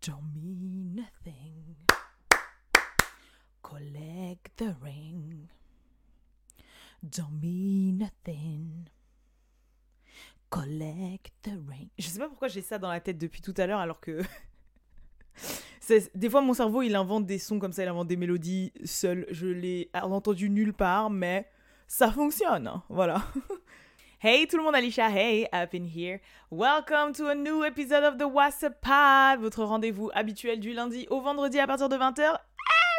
Don't nothing. Collect the ring. Don't mean nothing. Collect the ring. Je sais pas pourquoi j'ai ça dans la tête depuis tout à l'heure alors que. Des fois, mon cerveau, il invente des sons comme ça, il invente des mélodies seul. Je l'ai entendu nulle part, mais ça fonctionne. hein, Voilà. Hey tout le monde, Alicia, hey, up in here. Welcome to a new episode of the WhatsApp Pod, votre rendez-vous habituel du lundi au vendredi à partir de 20h. Ah,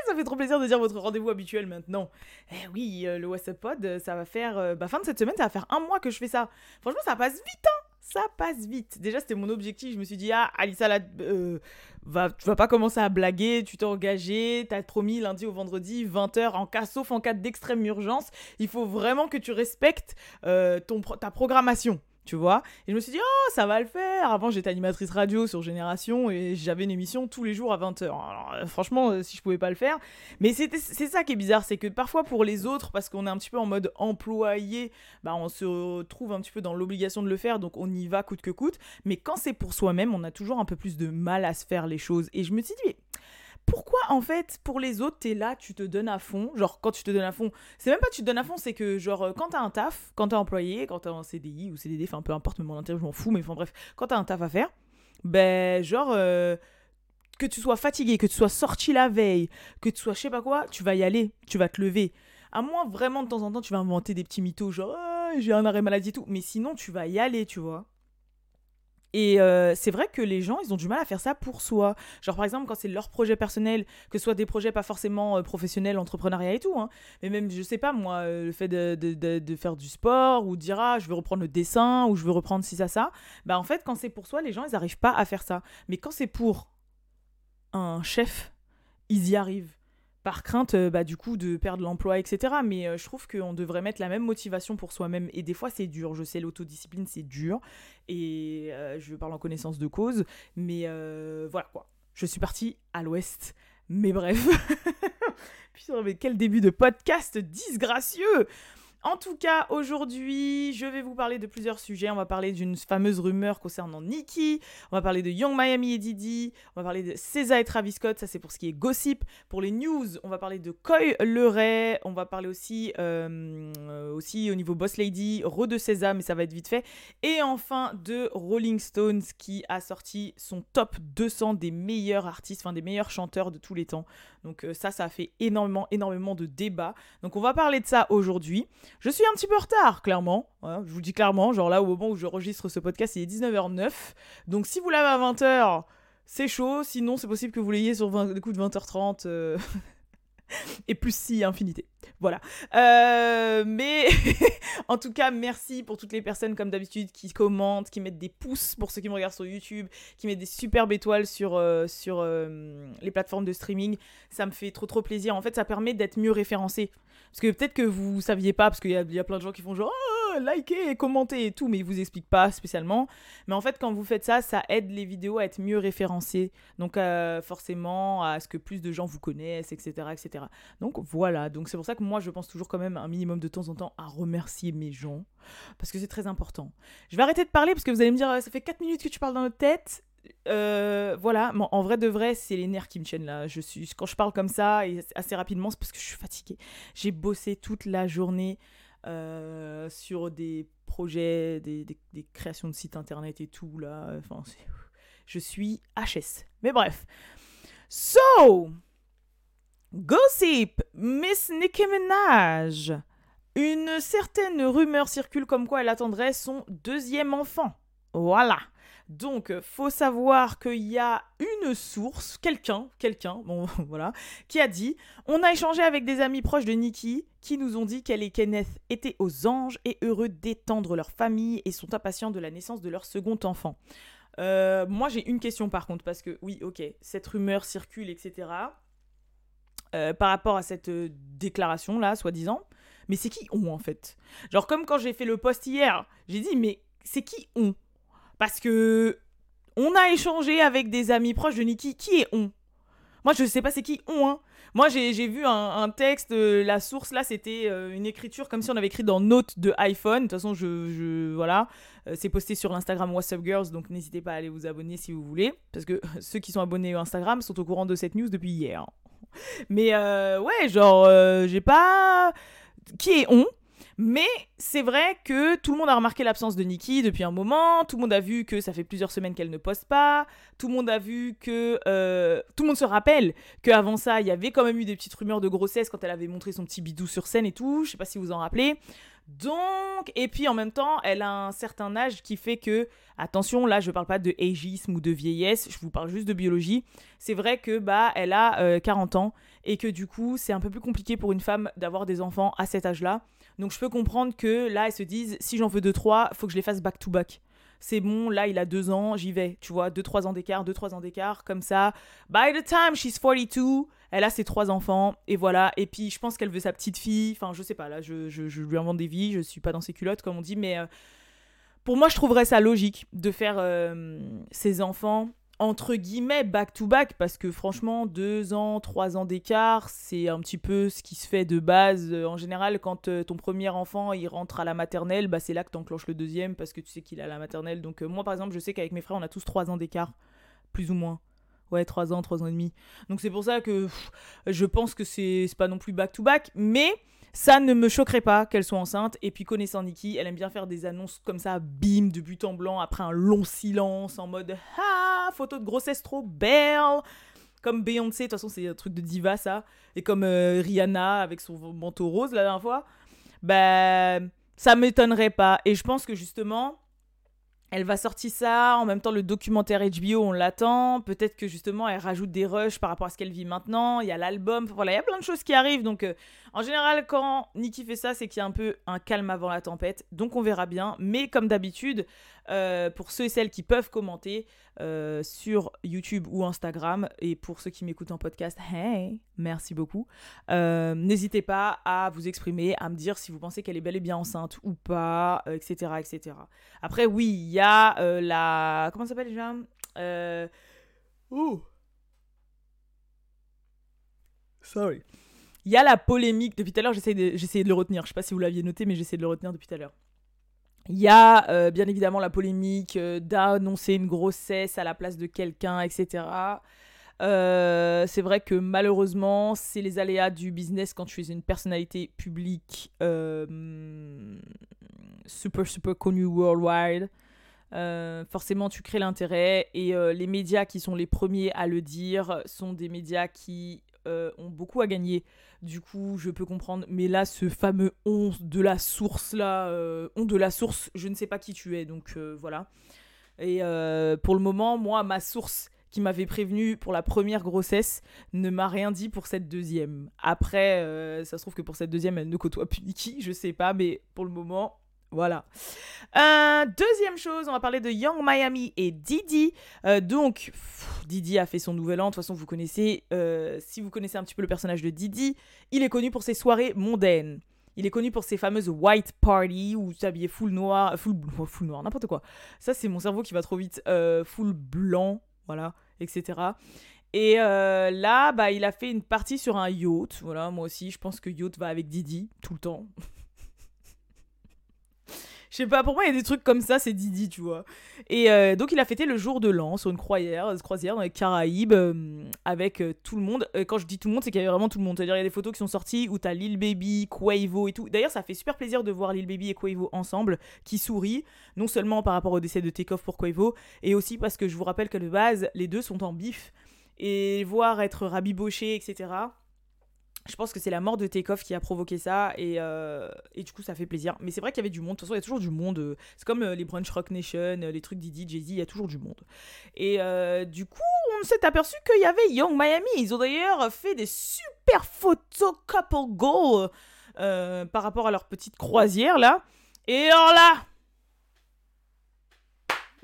ça fait trop plaisir de dire votre rendez-vous habituel maintenant. Eh oui, euh, le WhatsApp Pod, euh, ça va faire. euh, bah, fin de cette semaine, ça va faire un mois que je fais ça. Franchement, ça passe vite, hein Ça passe vite. Déjà, c'était mon objectif. Je me suis dit, ah, Alissa, là, euh, va, tu vas pas commencer à blaguer, tu t'es engagé, t'as promis lundi au vendredi, 20h, en cas, sauf en cas d'extrême urgence. Il faut vraiment que tu respectes euh, ton, ta programmation. Tu vois Et je me suis dit, oh, ça va le faire. Avant, j'étais animatrice radio sur Génération et j'avais une émission tous les jours à 20h. Alors, euh, franchement, euh, si je pouvais pas le faire. Mais c'est ça qui est bizarre, c'est que parfois pour les autres, parce qu'on est un petit peu en mode employé, bah, on se retrouve un petit peu dans l'obligation de le faire, donc on y va coûte que coûte. Mais quand c'est pour soi-même, on a toujours un peu plus de mal à se faire les choses. Et je me suis dit, pourquoi en fait pour les autres t'es là, tu te donnes à fond? Genre quand tu te donnes à fond, c'est même pas tu te donnes à fond, c'est que genre euh, quand t'as un taf, quand t'es employé, quand t'es en CDI ou CDD, enfin peu importe, même mon intérêt, je m'en fous, mais enfin bref, quand t'as un taf à faire, ben genre euh, que tu sois fatigué, que tu sois sorti la veille, que tu sois je sais pas quoi, tu vas y aller, tu vas te lever. À moins vraiment de temps en temps tu vas inventer des petits mythos genre Ah, j'ai un arrêt maladie et tout, mais sinon tu vas y aller, tu vois. Et euh, c'est vrai que les gens, ils ont du mal à faire ça pour soi. Genre, par exemple, quand c'est leur projet personnel, que ce soit des projets pas forcément euh, professionnels, entrepreneuriat et tout, hein, mais même, je sais pas, moi, euh, le fait de, de- de- faire du sport, ou de dire, ah, je veux reprendre le dessin, ou je veux reprendre ci, ça, ça, bah en fait, quand c'est pour soi, les gens, ils arrivent pas à faire ça. Mais quand c'est pour un chef, ils y arrivent. Par crainte, euh, bah, du coup, de perdre l'emploi, etc. Mais euh, je trouve qu'on devrait mettre la même motivation pour soi-même. Et des fois, c'est dur. Je sais, l'autodiscipline, c'est dur. Et euh, je parle en connaissance de cause. Mais voilà quoi. Je suis partie à l'ouest. Mais bref. Putain, mais quel début de podcast disgracieux en tout cas, aujourd'hui, je vais vous parler de plusieurs sujets. On va parler d'une fameuse rumeur concernant Nicki. On va parler de Young Miami et Didi. On va parler de César et Travis Scott. Ça, c'est pour ce qui est gossip. Pour les news, on va parler de Coy Leray. On va parler aussi, euh, aussi au niveau Boss Lady, Re de César, mais ça va être vite fait. Et enfin, de Rolling Stones qui a sorti son top 200 des meilleurs artistes, enfin des meilleurs chanteurs de tous les temps. Donc euh, ça, ça a fait énormément, énormément de débats. Donc on va parler de ça aujourd'hui. Je suis un petit peu en retard, clairement. Voilà, je vous dis clairement, genre là, au moment où je registre ce podcast, il est 19h09. Donc si vous l'avez à 20h, c'est chaud. Sinon, c'est possible que vous l'ayez sur 20, le coup de 20h30. euh, Et plus si infinité. Voilà. Euh, mais en tout cas, merci pour toutes les personnes, comme d'habitude, qui commentent, qui mettent des pouces pour ceux qui me regardent sur YouTube, qui mettent des superbes étoiles sur, euh, sur les plateformes de streaming. Ça me fait trop trop plaisir. En fait, ça permet d'être mieux référencé. Parce que peut-être que vous saviez pas, parce qu'il y, a- plein de gens qui font genre oh, liker, commenter et tout, mais ils vous expliquent pas spécialement. Mais en fait, quand vous faites ça, ça aide les vidéos à être mieux référencées. Donc, euh, forcément, à ce que plus de gens vous connaissent, etc. etc. Donc, voilà. Donc, c'est pour ça que moi, je pense toujours quand même un minimum de temps en temps à remercier mes gens. Parce que c'est très important. Je vais arrêter de parler parce que vous allez me dire, euh, ça fait 4 minutes que tu parles dans notre tête. Euh, voilà, en vrai de vrai, c'est les nerfs qui me tiennent là. Je suis, quand je parle comme ça et assez rapidement, c'est parce que je suis fatiguée. J'ai bossé toute la journée euh, sur des projets, des, créations de sites internet et tout là. Enfin, je suis HS. Mais bref. So, gossip, Miss Nicki Minaj. Une certaine rumeur circule comme quoi elle attendrait son deuxième enfant. Voilà. Donc, euh, faut savoir qu'il y a une source, quelqu'un, quelqu'un, bon voilà, qui a dit On a échangé avec des amis proches de Nikki qui nous ont dit qu'elle et Kenneth étaient aux anges et heureux d'étendre leur famille et sont impatients de la naissance de leur second enfant. Euh, moi, j'ai une question par contre, parce que oui, ok, cette rumeur circule, etc. euh, par rapport à cette euh, déclaration-là, soi-disant. Mais c'est qui on en fait? Genre, comme quand j'ai fait le post hier, j'ai dit Mais c'est qui on Parce que on a échangé avec des amis proches de Nikki. Qui est on? Moi, je sais pas c'est qui on, hein. Moi, j'ai vu un, texte, euh, la source là, c'était euh, une écriture comme si on avait écrit dans Note de iPhone. De toute façon, je, voilà, euh, c'est posté sur l'Instagram What's Up Girls, donc n'hésitez pas à aller vous abonner si vous voulez, parce que ceux qui sont abonnés au Instagram sont au courant de cette news depuis hier. Mais ouais, genre, j'ai pas qui est on? Mais c'est vrai que tout le monde a remarqué l'absence de Nikki depuis un moment, tout le monde a vu que ça fait plusieurs semaines qu'elle ne poste pas, tout le monde a vu que... Euh, tout le monde se rappelle qu'avant ça, il y avait quand même eu des petites rumeurs de grossesse quand elle avait montré son petit bidou sur scène et tout, je sais pas si vous en rappelez. Donc, et puis en même temps, elle a un certain âge qui fait que, attention, là je parle pas de ageisme ou de vieillesse, je vous parle juste de biologie. C'est vrai que bah elle a 40 euh, ans et que du coup c'est un peu plus compliqué pour une femme d'avoir des enfants à cet âge-là. Donc je peux comprendre que là, elles se disent, si j'en veux 2-3, faut que je les fasse back-to-back. C'est bon, là, il a 2 ans, j'y vais. Tu vois, 2-3 ans d'écart, 2-3 ans d'écart, comme ça. By the time she's 42, elle a ses 3 enfants, et voilà. Et puis, je pense qu'elle veut sa petite fille. Enfin, je sais pas, là, je, je, lui invente des vies, je suis pas dans ses culottes, comme on dit, mais... Euh, pour moi, je trouverais ça logique de faire euh, ses enfants entre guillemets back to back parce que franchement deux ans trois ans d'écart c'est un petit peu ce qui se fait de base. En général quand euh, ton premier enfant il rentre à la maternelle bah c'est là que t'enclenches le deuxième parce que tu sais qu'il est à la maternelle. Donc euh, moi par exemple je sais qu'avec mes frères on a tous trois ans d'écart plus ou moins. Ouais trois ans trois ans et demi. Donc c'est pour ça que je pense que c'est pas non plus back to back mais ça ne me choquerait pas qu'elle soit enceinte. Et puis, connaissant Nikki, elle aime bien faire des annonces comme ça, bim, de but en blanc, après un long silence, en mode Ah, photo de grossesse trop belle Comme Beyoncé, de toute façon, c'est un truc de diva, ça. Et comme euh, Rihanna avec son manteau rose la dernière fois. Ben, ça m'étonnerait pas. Et je pense que justement, elle va sortir ça, en même temps le documentaire HBO, on l'attend. Peut-être que justement elle rajoute des rushs par rapport à ce qu'elle vit maintenant. Il y a l'album, voilà, il y a plein de choses qui arrivent. Donc euh, en général, quand Nikki fait ça, c'est qu'il y a un peu un calme avant la tempête. Donc on verra bien. Mais comme d'habitude, euh, pour ceux et celles qui peuvent commenter euh, sur YouTube ou Instagram, et pour ceux qui m'écoutent en podcast, hey, merci beaucoup. Euh, n'hésitez pas à vous exprimer, à me dire si vous pensez qu'elle est bel et bien enceinte ou pas, etc., etc. Après, oui, il y a la... Comment ça s'appelle déjà? Ouh Sorry. Il y a la polémique, depuis tout à l'heure j'essaie de, de le retenir, je sais pas si vous l'aviez noté mais j'essaie de le retenir depuis tout à l'heure. Il y a euh, bien évidemment la polémique euh, d'annoncer une grossesse à la place de quelqu'un, etc. Euh, c'est vrai que malheureusement, c'est les aléas du business quand tu es une personnalité publique super, super connue worldwide. forcément, tu crées l'intérêt et les médias qui sont les premiers à le dire sont des médias qui ont beaucoup à gagner du coup, je peux comprendre. Mais là, ce fameux 11 de la source, là, euh, on de la source, je ne sais pas qui tu es. Donc euh, voilà. Et euh, pour le moment, moi, ma source qui m'avait prévenu pour la première grossesse ne m'a rien dit pour cette deuxième. Après, ça se trouve que pour cette deuxième, elle ne côtoie plus Nikki, je sais pas, mais pour le moment, voilà. Euh, deuxième chose, on va parler de Young Miami et Didi. Euh, donc, Didi a fait son nouvel an. De toute façon, vous connaissez, euh, si vous connaissez un petit peu le personnage de Didi, il est connu pour ses soirées mondaines. Il est connu pour ses fameuses white parties où s'habillait full noir, full, full noir, n'importe quoi. Ça, c'est mon cerveau qui va trop vite. full blanc, voilà, etc. Et là, bah, il a fait une partie sur un yacht. Voilà, moi aussi, je pense que yacht va avec Didi tout le temps. Je sais pas, pour moi, il y a des trucs comme ça, c'est Didi, tu vois. Et euh, donc, il a fêté le jour de l'an sur une croisière, croisière dans les Caraïbes euh, avec euh, tout le monde. quand je dis tout le monde, c'est qu'il y avait vraiment tout le monde. C'est-à-dire, il y a des photos qui sont sorties où t'as Lil Baby, Quavo et tout. D'ailleurs, ça fait super plaisir de voir Lil Baby et Quavo ensemble, qui sourient, non seulement par rapport au décès de Takeoff pour Quavo, et aussi parce que je vous rappelle que de base, les deux sont en bif. Et voir être rabiboché, etc je pense que c'est la mort de Takeoff qui a provoqué ça et, euh, et du coup ça fait plaisir. Mais c'est vrai qu'il y avait du monde. De toute façon, il y a toujours du monde. Euh, c'est comme euh, les Brunch Rock Nation, les trucs Didi, Jay-Z, il y a toujours du monde. Et du coup, on s'est aperçu qu'il y avait Young Miami. Ils ont d'ailleurs fait des super photos couple goal par rapport à leur petite croisière là. Et alors là.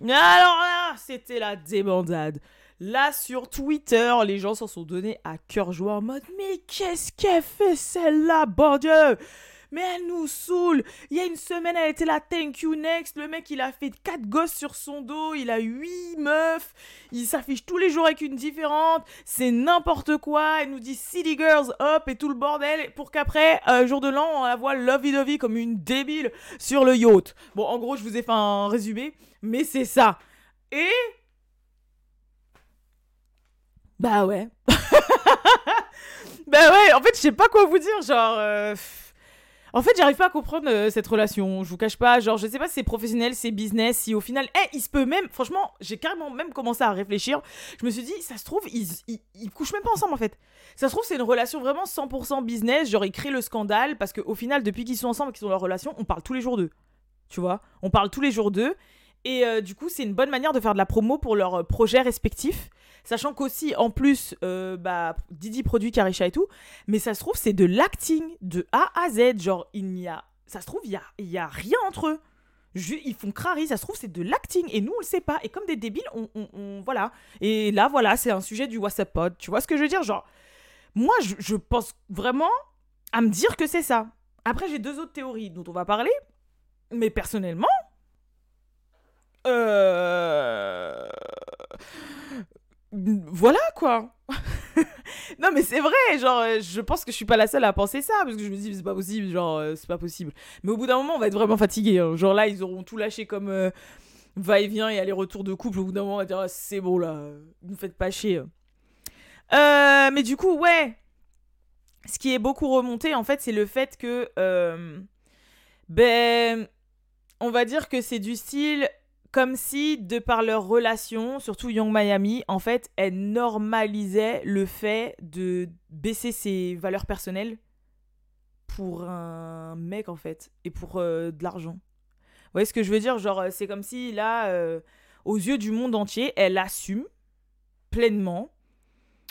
Alors là, c'était la débandade. Là, sur Twitter, les gens s'en sont donnés à cœur joie en mode Mais qu'est-ce qu'elle fait celle-là, bon Dieu Mais elle nous saoule. Il y a une semaine, elle était là, thank you next. Le mec, il a fait quatre gosses sur son dos. Il a huit meufs. Il s'affiche tous les jours avec une différente. C'est n'importe quoi. Elle nous dit City Girls, hop, et tout le bordel. Pour qu'après, euh, jour de l'an, on la voit lovey-dovey comme une débile sur le yacht. Bon, en gros, je vous ai fait un résumé. Mais c'est ça. Et. Bah ouais. bah ouais, en fait, je sais pas quoi vous dire. Genre. euh, En fait, j'arrive pas à comprendre euh, cette relation. Je vous cache pas. Genre, je sais pas si c'est professionnel, c'est business. Si au final. Eh, il se peut même. Franchement, j'ai carrément même commencé à réfléchir. Je me suis dit, ça se trouve, ils, ils, ils couchent même pas ensemble en fait. Ça se trouve, c'est une relation vraiment 100% business. Genre, ils créent le scandale parce qu'au final, depuis qu'ils sont ensemble qu'ils ont leur relation, on parle tous les jours d'eux. Tu vois? On parle tous les jours d'eux. Et euh, du coup, c'est une bonne manière de faire de la promo pour leurs euh, projets respectifs. Sachant qu'aussi, en plus, euh, bah, Didi produit Karisha et tout. Mais ça se trouve, c'est de l'acting de A à Z. Genre, il n'y a. Ça se trouve, il y a, y a rien entre eux. Ils font crari, ça se trouve, c'est de l'acting. Et nous, on le sait pas. Et comme des débiles, on. voilà. Et là, voilà, c'est un sujet du WhatsApp Pod. Tu vois ce que je veux dire? Genre, moi, je pense vraiment à me dire que c'est ça. Après, j'ai deux autres théories dont on va parler. Mais personnellement. Euh... Voilà quoi. non mais c'est vrai, genre euh, je pense que je suis pas la seule à penser ça parce que je me dis c'est pas possible, genre euh, c'est pas possible. Mais au bout d'un moment on va être vraiment fatigué. hein. Genre là ils auront tout lâché comme va-et-vient et aller-retour de couple. Au bout d'un moment on va dire Ah, c'est bon là, vous faites pas chier. Mais du coup ouais, ce qui est beaucoup remonté en fait c'est le fait que ben on va dire que c'est du style comme si, de par leur relation, surtout Young Miami, en fait, elle normalisait le fait de baisser ses valeurs personnelles pour un mec, en fait, et pour euh, de l'argent. Vous voyez ce que je veux dire? Genre, c'est comme si, là, euh, aux yeux du monde entier, elle assume pleinement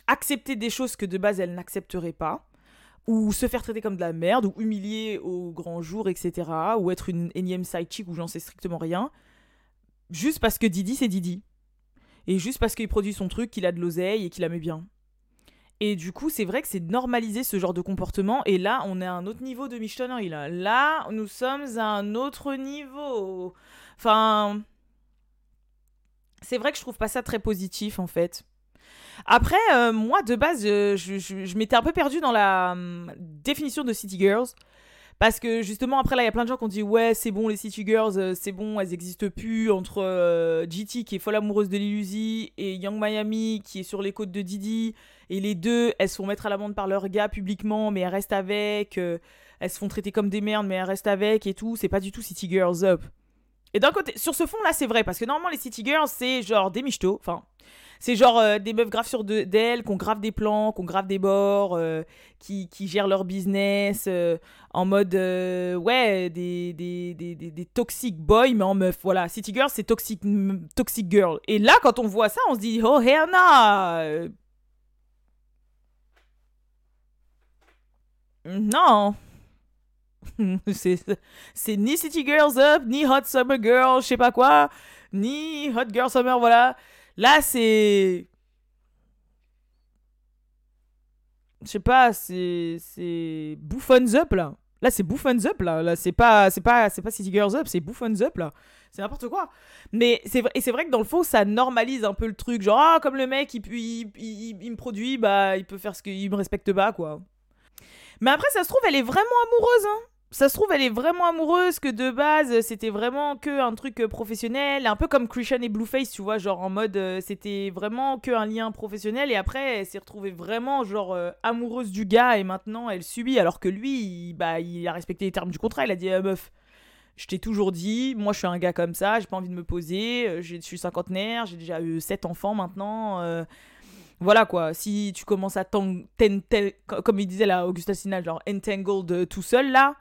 accepter des choses que de base elle n'accepterait pas ou se faire traiter comme de la merde, ou humilier au grand jour, etc. Ou être une énième side chick où j'en sais strictement rien. Juste parce que Didi, c'est Didi. Et juste parce qu'il produit son truc, qu'il a de l'oseille et qu'il la met bien. Et du coup, c'est vrai que c'est normaliser ce genre de comportement. Et là, on est à un autre niveau de michetonnerie. Là, nous sommes à un autre niveau. Enfin. C'est vrai que je trouve pas ça très positif, en fait. Après, euh, moi, de base, euh, je m'étais un peu perdue dans la hum, définition de City Girls. Parce que justement, après, là, il y a plein de gens qui ont dit Ouais, c'est bon, les City Girls, euh, c'est bon, elles existent plus. Entre euh, GT, qui est folle amoureuse de Lil Uzi, et Young Miami, qui est sur les côtes de Didi. Et les deux, elles se font mettre à l'amende par leur gars publiquement, mais elles restent avec. euh, elles se font traiter comme des merdes, mais elles restent avec et tout. C'est pas du tout City Girls Up. Et d'un côté, sur ce fond-là, c'est vrai, parce que normalement, les City Girls, c'est genre des michtos. Enfin, c'est genre euh, des meufs graves sur de- d'elles, qu'on grave des plans, qu'on grave des bords, euh, qui, qui gèrent leur business euh, en mode, ouais, des, des, des, des, toxic boys, mais en meuf. Voilà, City Girls, c'est toxic, toxic girl. Et là, quand on voit ça, on se dit, oh, hell no Non c'est c'est ni City Girls Up, ni Hot Summer Girl, je sais pas quoi, ni Hot Girl Summer, voilà. Là, c'est. Je sais pas, c'est. C'est. Bouffon's Up, là. Là, c'est Bouffon's Up, là. Là, c'est pas, c'est pas, c'est pas City Girls Up, c'est Bouffon's Up, là. C'est n'importe quoi. Mais c'est vrai, et c'est vrai que dans le fond, ça normalise un peu le truc. Genre, ah, comme le mec, il, il, il- il me produit, bah, il peut faire ce qu'il me respecte pas, quoi. Mais après, ça se trouve, elle est vraiment amoureuse, hein. Ça se trouve, elle est vraiment amoureuse, que de base, c'était vraiment que un truc euh, professionnel, un peu comme Christian et Blueface, tu vois, genre en mode, euh, c'était vraiment que un lien professionnel, et après, elle s'est retrouvée vraiment, genre, euh, amoureuse du gars, et maintenant, elle subit, alors que lui, il, bah, il a respecté les termes du contrat, il a dit, Ah, meuf, je t'ai toujours dit, moi, je suis un gars comme ça, j'ai pas envie de me poser, euh, je suis cinquantenaire, j'ai déjà eu sept enfants maintenant, euh, voilà quoi, si tu commences à t'en- comme il disait là, Augustin Sinal, genre entangled euh, tout seul là,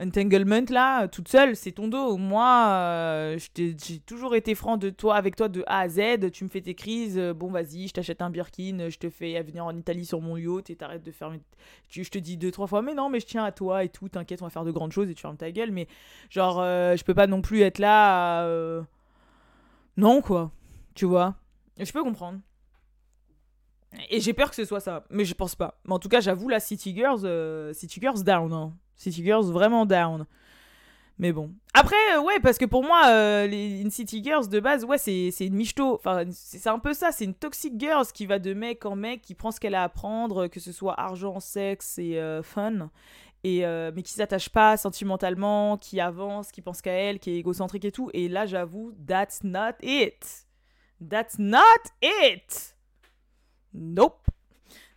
entanglement là, toute seule, c'est ton dos. Moi, euh, j'ai toujours été franc de toi, avec toi de A à Z. Tu me fais tes crises, euh, bon vas-y, je t'achète un Birkin, je te fais venir en Italie sur mon yacht et t'arrêtes de faire. mes- Tu, je te dis deux trois fois, mais non, mais je tiens à toi et tout, t'inquiète, on va faire de grandes choses et tu fermes ta gueule. Mais genre, euh, je peux pas non plus être là. euh, Non quoi, tu vois. Je peux comprendre. Et j'ai peur que ce soit ça, mais je pense pas. Mais en tout cas, j'avoue, la City Girls, City Girls down. hein. City Girls vraiment down. Mais bon. Après, euh, ouais, parce que pour moi, euh, les City Girls de base, ouais, c'est une michto. Enfin, c'est un peu ça. C'est une toxic girls qui va de mec en mec, qui prend ce qu'elle a à apprendre, que ce soit argent, sexe et euh, fun. Et, mais qui s'attache pas sentimentalement, qui avance, qui pense qu'à elle, qui est égocentrique et tout. Et là, j'avoue, that's not it. That's not it. Nope.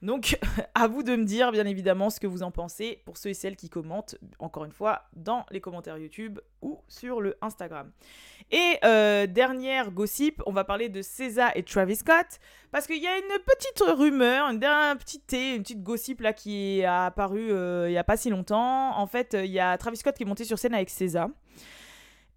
Donc, à vous de me dire, bien évidemment, ce que vous en pensez pour ceux et celles qui commentent, encore une fois, dans les commentaires YouTube ou sur le Instagram. Et euh, dernière gossip, on va parler de César et Travis Scott, parce qu'il y a une petite rumeur, un petit thé, une petite gossip là qui a apparu euh, il n'y a pas si longtemps. En fait, il y a Travis Scott qui est monté sur scène avec César.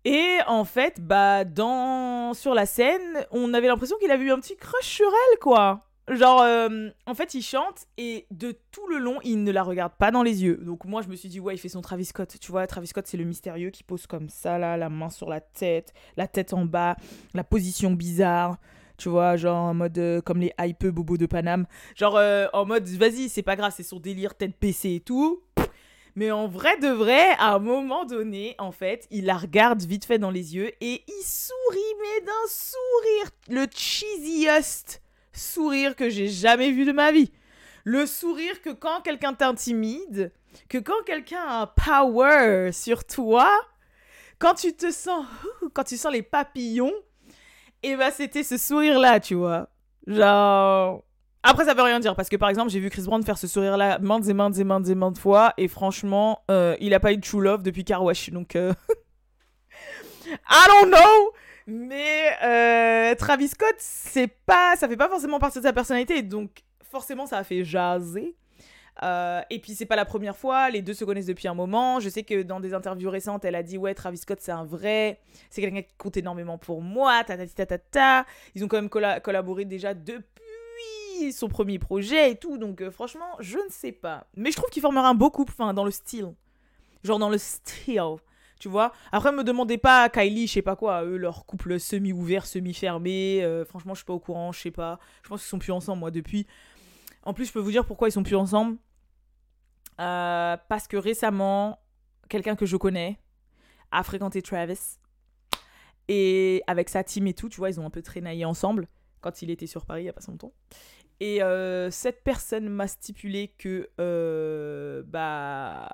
Et en fait, bah, dans... sur la scène, on avait l'impression qu'il avait eu un petit crush sur elle, quoi. Genre, euh, en fait, il chante et de tout le long, il ne la regarde pas dans les yeux. Donc, moi, je me suis dit, ouais, il fait son Travis Scott. Tu vois, Travis Scott, c'est le mystérieux qui pose comme ça, là, la main sur la tête, la tête en bas, la position bizarre. Tu vois, genre en mode euh, comme les hype bobos de Paname. Genre euh, en mode, vas-y, c'est pas grave, c'est son délire, tête PC et tout. Mais en vrai de vrai, à un moment donné, en fait, il la regarde vite fait dans les yeux et il sourit, mais d'un sourire, le cheesiest sourire que j'ai jamais vu de ma vie. Le sourire que quand quelqu'un t'intimide, que quand quelqu'un a un power sur toi, quand tu te sens, quand tu sens les papillons, et eh bah ben, c'était ce sourire-là, tu vois. Genre. Après, ça veut rien dire parce que par exemple, j'ai vu Chris Brown faire ce sourire-là maintes et maintes et maintes et maintes fois, et franchement, euh, il a pas eu de true love depuis Carwash, donc. Euh, I don't know! Mais euh, Travis Scott, c'est pas, ça fait pas forcément partie de sa personnalité, donc forcément ça a fait jaser. Euh, et puis c'est pas la première fois, les deux se connaissent depuis un moment. Je sais que dans des interviews récentes, elle a dit ouais Travis Scott c'est un vrai, c'est quelqu'un qui compte énormément pour moi, ta ta ta ta ta. Ils ont quand même collaboré déjà depuis son premier projet et tout, donc euh, franchement je ne sais pas. Mais je trouve qu'il formera un beau couple, enfin dans le style, genre dans le style. Tu vois Après, me demandez pas Kylie, je sais pas quoi, eux, leur couple semi-ouvert, semi-fermé. Euh, franchement, je suis pas au courant, je sais pas. Je pense qu'ils sont plus ensemble, moi, depuis. En plus, je peux vous dire pourquoi ils sont plus ensemble. Euh, parce que récemment, quelqu'un que je connais a fréquenté Travis. Et avec sa team et tout, tu vois, ils ont un peu traînaillé ensemble quand il était sur Paris il y a pas longtemps. Et euh, cette personne m'a stipulé que bah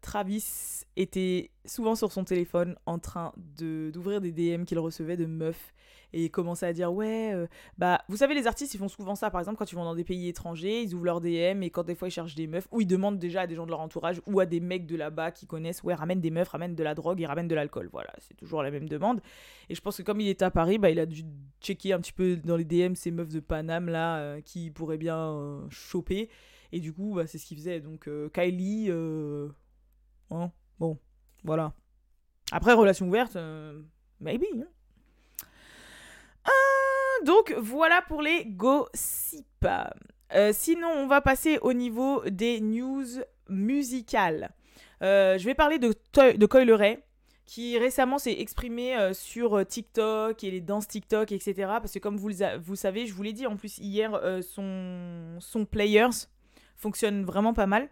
Travis était souvent sur son téléphone en train d'ouvrir des DM qu'il recevait de meufs et commençait à dire ouais euh, bah vous savez les artistes ils font souvent ça par exemple quand ils vont dans des pays étrangers ils ouvrent leurs DM et quand des fois ils cherchent des meufs ou ils demandent déjà à des gens de leur entourage ou à des mecs de là-bas qui connaissent ouais ramène des meufs ramène de la drogue et ramène de l'alcool voilà c'est toujours la même demande et je pense que comme il était à Paris bah il a dû checker un petit peu dans les DM ces meufs de Paname là euh, qui pourraient bien euh, choper et du coup bah, c'est ce qu'il faisait donc Kylie Hein bon, voilà. Après, relation ouverte, maybe. Hein. Euh, donc, voilà pour les gossips. Euh, sinon, on va passer au niveau des news musicales. je vais parler de, de Coil qui récemment s'est exprimé sur TikTok et les danses TikTok, etc. Parce que comme vous, vous savez, je vous l'ai dit en plus hier, son, son Players fonctionne vraiment pas mal.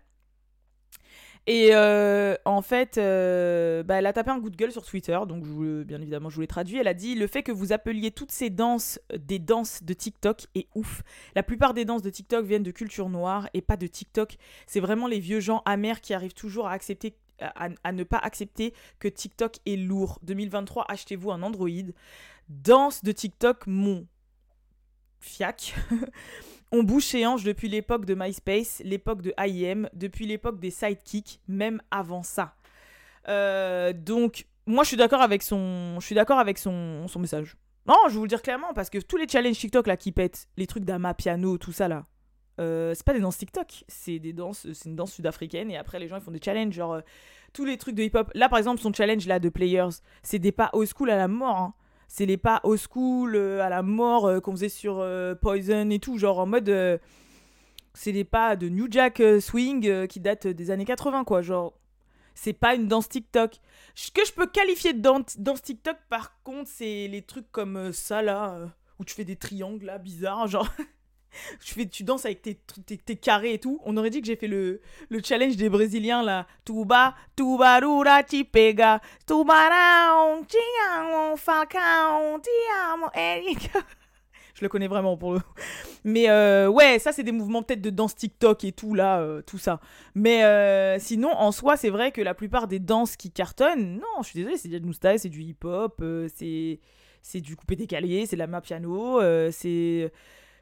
Et euh, en fait, euh, bah, elle a tapé un coup de gueule sur Twitter, donc bien évidemment je vous l'ai traduit. Elle a dit Le fait que vous appeliez toutes ces danses euh, des danses de TikTok est ouf. La plupart des danses de TikTok viennent de culture noire et pas de TikTok. C'est vraiment les vieux gens amers qui arrivent toujours à accepter. À, ne pas accepter que TikTok est lourd. 2023, achetez-vous un Android. Danse de TikTok, mon fiac. On bouche et ange depuis l'époque de MySpace, l'époque de IM, depuis l'époque des sidekicks, même avant ça. Euh, donc, moi, je suis d'accord avec son, je suis d'accord avec son, son message. Non, je vais vous le dire clairement, parce que tous les challenges TikTok là qui pètent, les trucs d'ama piano, tout ça là, euh, c'est pas des danses TikTok, c'est des danses, c'est une danse sud-africaine et après les gens ils font des challenges genre euh, tous les trucs de hip-hop. Là par exemple son challenge là de Players, c'est des pas old school à la mort. Hein c'est les pas au school euh, à la mort euh, qu'on faisait sur euh, Poison et tout, genre en mode c'est les pas de New Jack Swing qui datent des années 80 quoi, genre c'est pas une danse TikTok. Ce que je peux qualifier de danse, TikTok par contre, c'est les trucs comme ça là où tu fais des triangles là bizarres, genre tu, fais, tu danses avec tes, tes, tes carrés et tout. On aurait dit que j'ai fait le, le challenge des Brésiliens là. Tuba, tubarura, chipega, tubarão, tiamo, falcão, tiamo, Erika. Je le connais vraiment pour le. Mais euh, ouais, ça c'est des mouvements peut-être de danse TikTok et tout là, euh, tout ça. Mais euh, sinon, en soi, c'est vrai que la plupart des danses qui cartonnent, non, je suis désolée, c'est du style, c'est du hip-hop, c'est c'est du coupé décalé, c'est de la main piano, c'est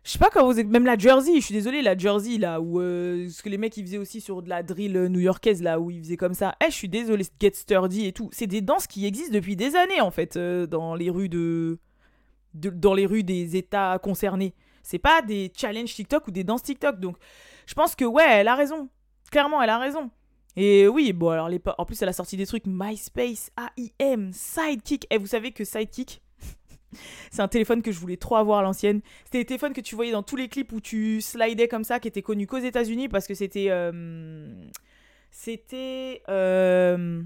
je sais pas quand vous êtes même la Jersey je suis désolée la Jersey là où ce que les mecs ils faisaient aussi sur de la drill new-yorkaise là où ils faisaient comme ça eh je suis désolée Get Sturdy et tout c'est des danses qui existent depuis des années en fait dans les rues de dans les rues des États concernés. C'est pas des challenges TikTok ou des danses TikTok. Donc, je pense que ouais, elle a raison. Clairement, elle a raison. Et oui, bon, alors, en plus, elle a sorti des trucs MySpace, AIM, Sidekick. Et eh, vous savez que Sidekick, c'est un téléphone que je voulais trop avoir à l'ancienne. C'était des téléphones que tu voyais dans tous les clips où tu slidais comme ça, qui étaient connus qu'aux États-Unis parce que c'était. Euh, c'était. Euh,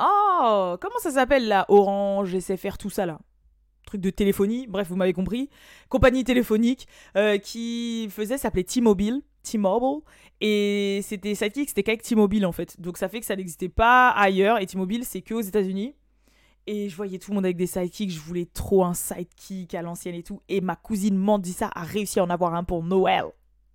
oh, comment ça s'appelle là? Orange, SFR, tout ça là truc de téléphonie, bref, vous m'avez compris, compagnie téléphonique euh, qui faisait, s'appelait T-Mobile, T-Mobile, et c'était Sidekick, c'était qu'avec T-Mobile en fait. Donc ça fait que ça n'existait pas ailleurs, et T-Mobile c'est que aux États-Unis. Et je voyais tout le monde avec des sidekicks, je voulais trop un sidekick à l'ancienne et tout. Et ma cousine Mandisa a réussi à en avoir un pour Noël.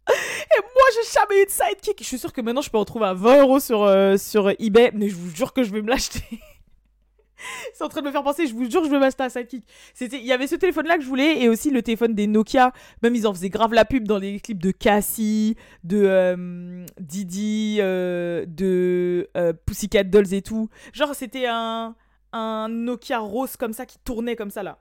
Et moi, j'ai jamais eu de sidekick. Je suis sûre que maintenant, je peux en trouver à 20 euros sur, euh, sur eBay, mais je vous jure que je vais me l'acheter. c'est en train de me faire penser, je vous jure, je veux m'acheter un sidekick. Il y avait ce téléphone-là que je voulais et aussi le téléphone des Nokia. Même ils en faisaient grave la pub dans les clips de Cassie, de euh, Didi, euh, de euh, Pussycat Dolls et tout. Genre, c'était un, un Nokia rose comme ça qui tournait comme ça là.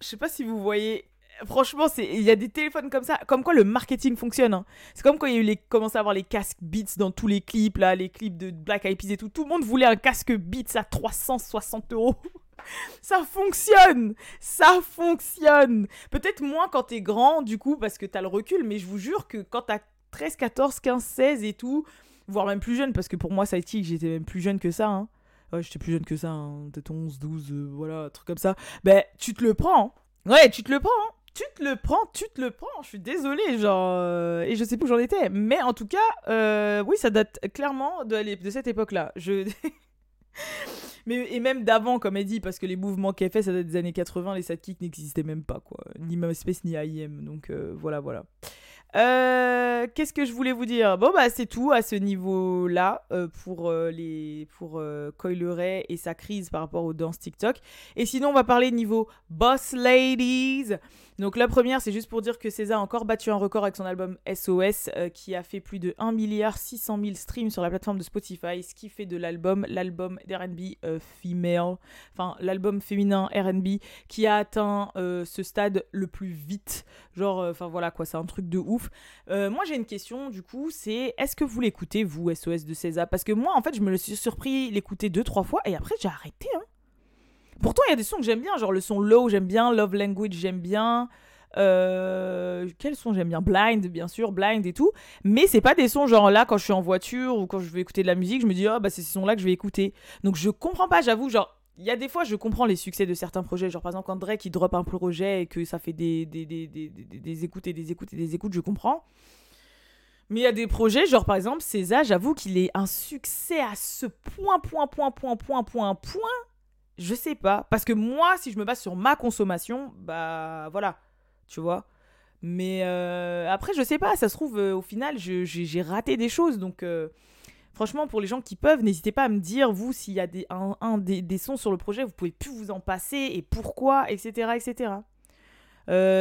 Je sais pas si vous voyez franchement, il y a des téléphones comme ça, comme quoi le marketing fonctionne. Hein. C'est comme quand il y a eu les, commencé à avoir les casques Beats dans tous les clips, là, les clips de Black Eyed Peas et tout. Tout le monde voulait un casque Beats à 360 euros. ça fonctionne Ça fonctionne Peut-être moins quand t'es grand, du coup, parce que t'as le recul, mais je vous jure que quand t'as 13, 14, 15, 16 et tout, voire même plus jeune, parce que pour moi, ça a été j'étais même plus jeune que ça, hein. Ouais, j'étais plus jeune que ça, hein, peut-être 11, 12, euh, voilà, un truc comme ça. Ben, tu te le prends. Hein. Ouais, tu te le prends. Hein tu te le prends, tu te le prends. Je suis désolée, genre. Euh, et je sais plus où j'en étais. Mais en tout cas, euh, oui, ça date clairement de, de cette époque-là. Je. Mais, et même d'avant, comme elle dit, parce que les mouvements qu'elle fait, ça date des années 80, les sidekicks n'existaient même pas, quoi. Ni MySpace, ni IM. Donc voilà, voilà. Euh, qu'est-ce que je voulais vous dire? Bon, bah, c'est tout à ce niveau-là euh, pour, euh, les, pour Coileray et sa crise par rapport aux danses TikTok. Et sinon, on va parler niveau Boss Ladies. Donc, la première, c'est juste pour dire que César a encore battu un record avec son album SOS qui a fait plus de 1 milliard 600 000 streams sur la plateforme de Spotify, ce qui fait de l'album l'album d'RB female, enfin, l'album féminin RB qui a atteint ce stade le plus vite. Genre, enfin, voilà quoi, c'est un truc de ouf. Euh, moi, j'ai une question, du coup, c'est est-ce que vous l'écoutez, vous, SOS de César? Parce que moi, en fait, je me le suis surpris l'écouter deux, trois fois, et après, j'ai arrêté. Hein. Pourtant, il y a des sons que j'aime bien, genre le son Low, j'aime bien, Love Language, j'aime bien. Euh, quels sons j'aime bien? Blind, bien sûr, Blind et tout. Mais c'est pas des sons genre là, quand je suis en voiture ou quand je vais écouter de la musique, je me dis, oh bah c'est ces sons-là que je vais écouter. Donc je comprends pas, j'avoue, genre il y a des fois, je comprends les succès de certains projets. Genre, par exemple, quand Drake il drop un projet et que ça fait des, des, des, des, des écoutes et des écoutes et des écoutes, je comprends. Mais il y a des projets, genre par exemple, César, j'avoue qu'il est un succès à ce point, point, point, point, point, point, point. Je sais pas. Parce que moi, si je me base sur ma consommation, bah voilà. Tu vois. Mais euh, après, je sais pas. Ça se trouve, euh, au final, j'ai raté des choses. Donc. Euh, Franchement, pour les gens qui peuvent, n'hésitez pas à me dire, vous, s'il y a des, un, des, sons sur le projet, vous pouvez plus vous en passer et pourquoi, etc. etc.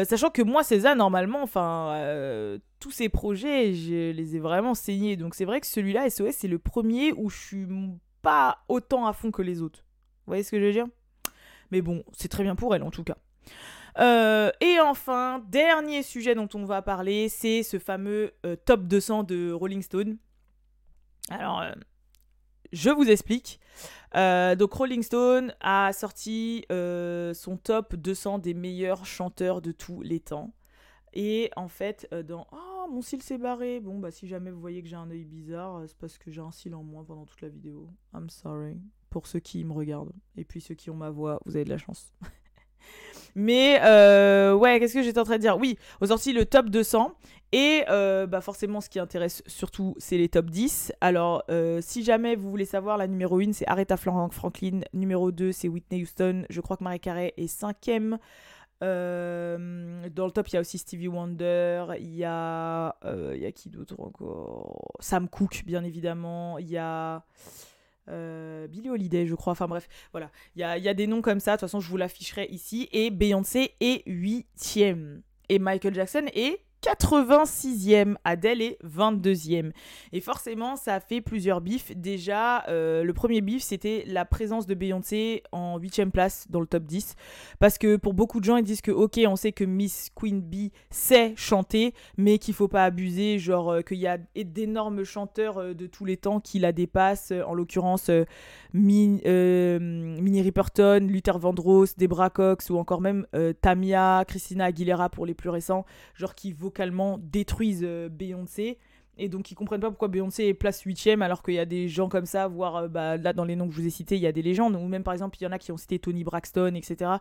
Sachant que moi, César, normalement, enfin, tous ces projets, je les ai vraiment saignés. Donc c'est vrai que celui-là, SOS, c'est le premier où je suis pas autant à fond que les autres. Vous voyez ce que je veux dire? Mais bon, c'est très bien pour elle en tout cas. Euh, et enfin, dernier sujet dont on va parler, c'est ce fameux top 200 de Rolling Stone. Alors, euh, je vous explique. Euh, donc Rolling Stone a sorti euh, son top 200 des meilleurs chanteurs de tous les temps. Et en fait, dans... Oh, mon cil s'est barré. Bon, bah si jamais vous voyez que j'ai un œil bizarre, c'est parce que j'ai un cil en moins pendant toute la vidéo. I'm sorry. Pour ceux qui me regardent. Et puis ceux qui ont ma voix, vous avez de la chance. Mais euh, ouais, qu'est-ce que j'étais en train de dire? Oui, aux sorties le top 200. Et euh, bah forcément, ce qui intéresse surtout, c'est les top 10. Alors, euh, si jamais vous voulez savoir, la numéro 1, c'est Aretha Franklin. Numéro 2, c'est Whitney Houston. Je crois que Marie Carey est cinquième. Dans le top, il y a aussi Stevie Wonder, il y a, il y a qui d'autre encore? Sam Cooke, bien évidemment, il y a euh, Billy Holiday, je crois. Enfin bref, voilà. Il y a, y a, des noms comme ça. De toute façon, je vous l'afficherai ici. Et Beyoncé est huitième. Et Michael Jackson est 86e, Adèle est 22e. Et forcément, ça a fait plusieurs bifs. Déjà, euh, le premier bif, c'était la présence de Beyoncé en 8e place dans le top 10. Parce que pour beaucoup de gens, ils disent que, ok, on sait que Miss Queen Bee sait chanter, mais qu'il faut pas abuser. Genre, euh, qu'il y a d'énormes chanteurs euh, de tous les temps qui la dépassent. En l'occurrence, Minnie Riperton, Luther Vandross, Debra Cox ou encore même Tamia, Christina Aguilera pour les plus récents. Genre, qui vaut détruisent euh, Beyoncé. Et donc ils comprennent pas pourquoi Beyoncé est place 8 alors qu'il y a des gens comme ça, voire euh, bah, là dans les noms que je vous ai cités, il y a des légendes, ou même par exemple il y en a qui ont cité Tony Braxton, etc.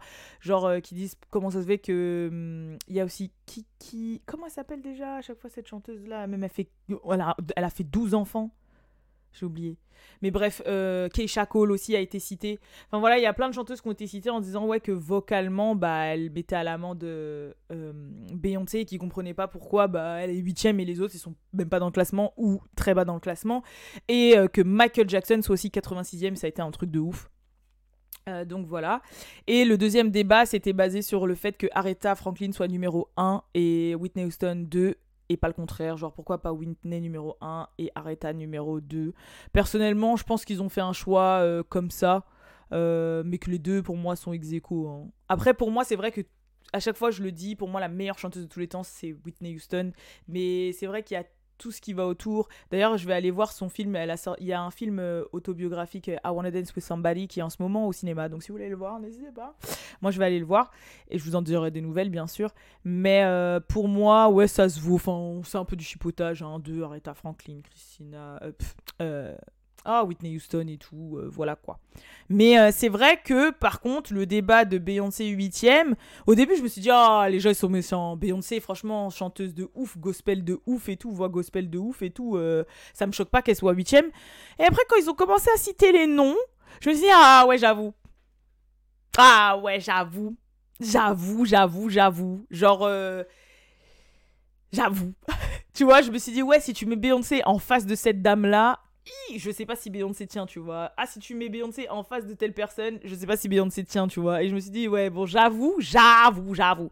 Genre euh, qui disent comment ça se fait que... Hum, il y a aussi Kiki... Comment elle s'appelle déjà à chaque fois cette chanteuse là Même elle, fait, elle a fait 12 enfants j'ai oublié. Mais bref, euh, Keisha Cole aussi a été citée. Enfin voilà, il y a plein de chanteuses qui ont été citées en disant ouais que vocalement, bah, elle mettait à l'amant de euh, Beyoncé et qui comprenait pas pourquoi bah, elle est huitième et les autres ils sont même pas dans le classement ou très bas dans le classement. Et euh, que Michael Jackson soit aussi 86e, ça a été un truc de ouf. Euh, donc voilà. Et le deuxième débat, c'était basé sur le fait que Aretha Franklin soit numéro 1 et Whitney Houston 2 et pas le contraire. Genre, pourquoi pas Whitney numéro 1 et Aretha numéro 2 Personnellement, je pense qu'ils ont fait un choix euh, comme ça, euh, mais que les deux, pour moi, sont ex aequo, hein. Après, pour moi, c'est vrai que à chaque fois, je le dis, pour moi, la meilleure chanteuse de tous les temps, c'est Whitney Houston. Mais c'est vrai qu'il y a tout ce qui va autour. D'ailleurs, je vais aller voir son film. Il y a un film euh, autobiographique, I Wanna Dance with Somebody, qui est en ce moment au cinéma. Donc, si vous voulez le voir, n'hésitez pas. Moi, je vais aller le voir et je vous en dirai des nouvelles, bien sûr. Mais euh, pour moi, ouais, ça se vaut. Enfin, c'est un peu du chipotage. Hein. Deux, Aretha Franklin, Christina. Euh, ah, Whitney Houston et tout, euh, voilà quoi. Mais euh, c'est vrai que, par contre, le débat de Beyoncé 8ème, au début, je me suis dit, ah, les gens, ils sont méchants. Beyoncé, franchement, chanteuse de ouf, gospel de ouf et tout, voix gospel de ouf et tout, euh, ça me choque pas qu'elle soit 8ème. Et après, quand ils ont commencé à citer les noms, je me suis dit, ah, ouais, j'avoue. Ah, ouais, j'avoue. J'avoue, j'avoue, j'avoue. Genre, j'avoue. tu vois, je me suis dit, ouais, si tu mets Beyoncé en face de cette dame-là, je sais pas si Beyoncé tient, tu vois. Ah, si tu mets Beyoncé en face de telle personne, je sais pas si Beyoncé tient, tu vois. Et je me suis dit, ouais, bon, j'avoue, j'avoue, j'avoue.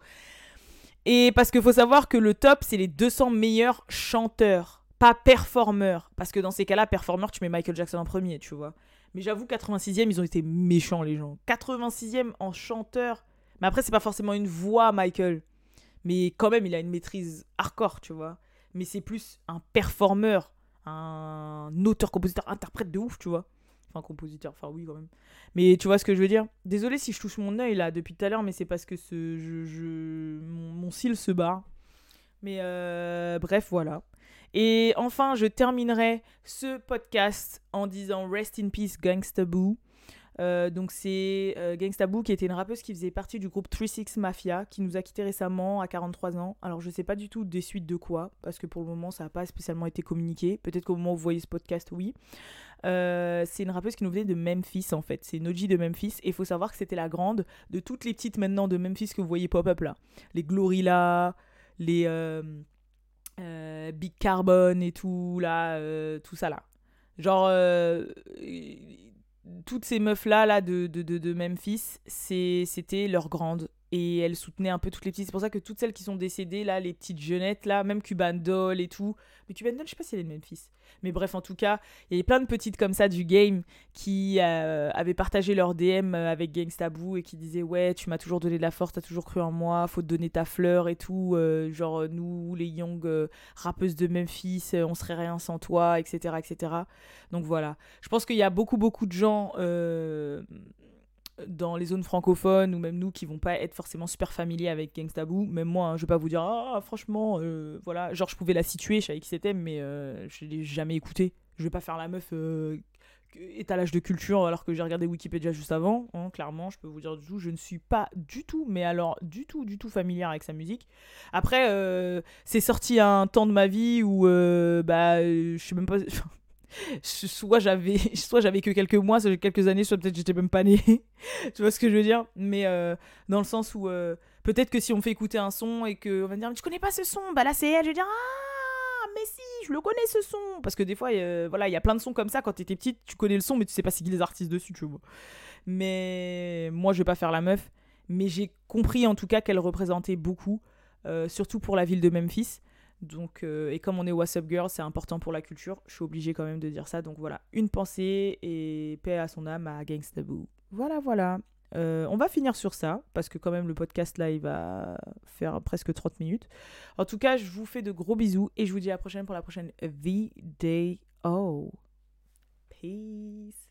Et parce qu'il faut savoir que le top, c'est les 200 meilleurs chanteurs, pas performeurs. Parce que dans ces cas-là, performeur, tu mets Michael Jackson en premier, tu vois. Mais j'avoue, 86e, ils ont été méchants, les gens. 86e en chanteur. Mais après, c'est pas forcément une voix, Michael. Mais quand même, il a une maîtrise hardcore, tu vois. Mais c'est plus un performeur un auteur, compositeur, interprète de ouf, tu vois. Enfin, compositeur, enfin oui quand même. Mais tu vois ce que je veux dire? Désolé si je touche mon œil là depuis tout à l'heure, mais c'est parce que ce, je, mon, cil se bat. Mais euh, bref, voilà. Et enfin, je terminerai ce podcast en disant Rest in Peace Gangsta Boo. Euh, donc c'est euh, Gangsta Boo qui était une rappeuse qui faisait partie du groupe 36 Mafia qui nous a quitté récemment à 43 ans. Alors je sais pas du tout des suites de quoi parce que pour le moment ça n'a pas spécialement été communiqué. Peut-être qu'au moment où vous voyez ce podcast, oui. Euh, c'est une rappeuse qui nous venait de Memphis en fait. C'est OG de Memphis et il faut savoir que c'était la grande de toutes les petites maintenant de Memphis que vous voyez pop-up là. Les Glorilla, les Big Carbon et tout là, tout ça là. Genre toutes ces meufs-là là, de, de, de, de Memphis, c'était leur grande. Et elles soutenaient un peu toutes les petites. C'est pour ça que toutes celles qui sont décédées, là, les petites jeunettes, là, même Cuban Doll et tout. Mais Cuban Doll, je sais pas si elle est de Memphis. Mais bref, en tout cas, il y avait plein de petites comme ça du game qui euh, avaient partagé leur DM euh, avec Gangsta Boo et qui disaient Ouais, tu m'as toujours donné de la force, t'as toujours cru en moi, faut te donner ta fleur et tout. Euh, genre, nous, les young rappeuses de Memphis, on serait rien sans toi, etc. etc. Donc voilà. Je pense qu'il y a beaucoup, beaucoup de gens dans les zones francophones ou même nous qui vont pas être forcément super familiers avec Gangsta Boo, même moi, hein, je vais pas vous dire ah franchement euh, voilà, genre je pouvais la situer, je savais qui c'était mais euh, je l'ai jamais écouté. Je vais pas faire la meuf euh, étalage de culture alors que j'ai regardé Wikipédia juste avant. hein, clairement, je peux vous dire du tout, je ne suis pas du tout, mais alors du tout, du tout familière avec sa musique. Après, euh, c'est sorti à un temps de ma vie où, bah, je sais même pas. soit j'avais soit j'avais que quelques mois soit quelques années soit peut-être j'étais même pas née tu vois ce que je veux dire? Mais euh, dans le sens où euh, peut-être que si on fait écouter un son et que on va me dire tu connais pas ce son? Bah là c'est elle. Je vais dire ah mais si je le connais ce son. Parce que des fois euh, voilà il y a plein de sons comme ça. Quand t'étais petite tu connais le son mais tu sais pas c'est qui les artistes dessus tu vois. Mais moi je vais pas faire la meuf. Mais j'ai compris en tout cas qu'elle représentait beaucoup surtout pour la ville de Memphis donc, euh, et comme on est What's Up Girl, c'est important pour la culture. Je suis obligée quand même de dire ça. Donc voilà, une pensée et paix à son âme à Gangsta Boo. Voilà, voilà. Euh, on va finir sur ça, parce que quand même le podcast là, il va faire presque 30 minutes. En tout cas, je vous fais de gros bisous et je vous dis à la prochaine pour la prochaine vidéo. Peace.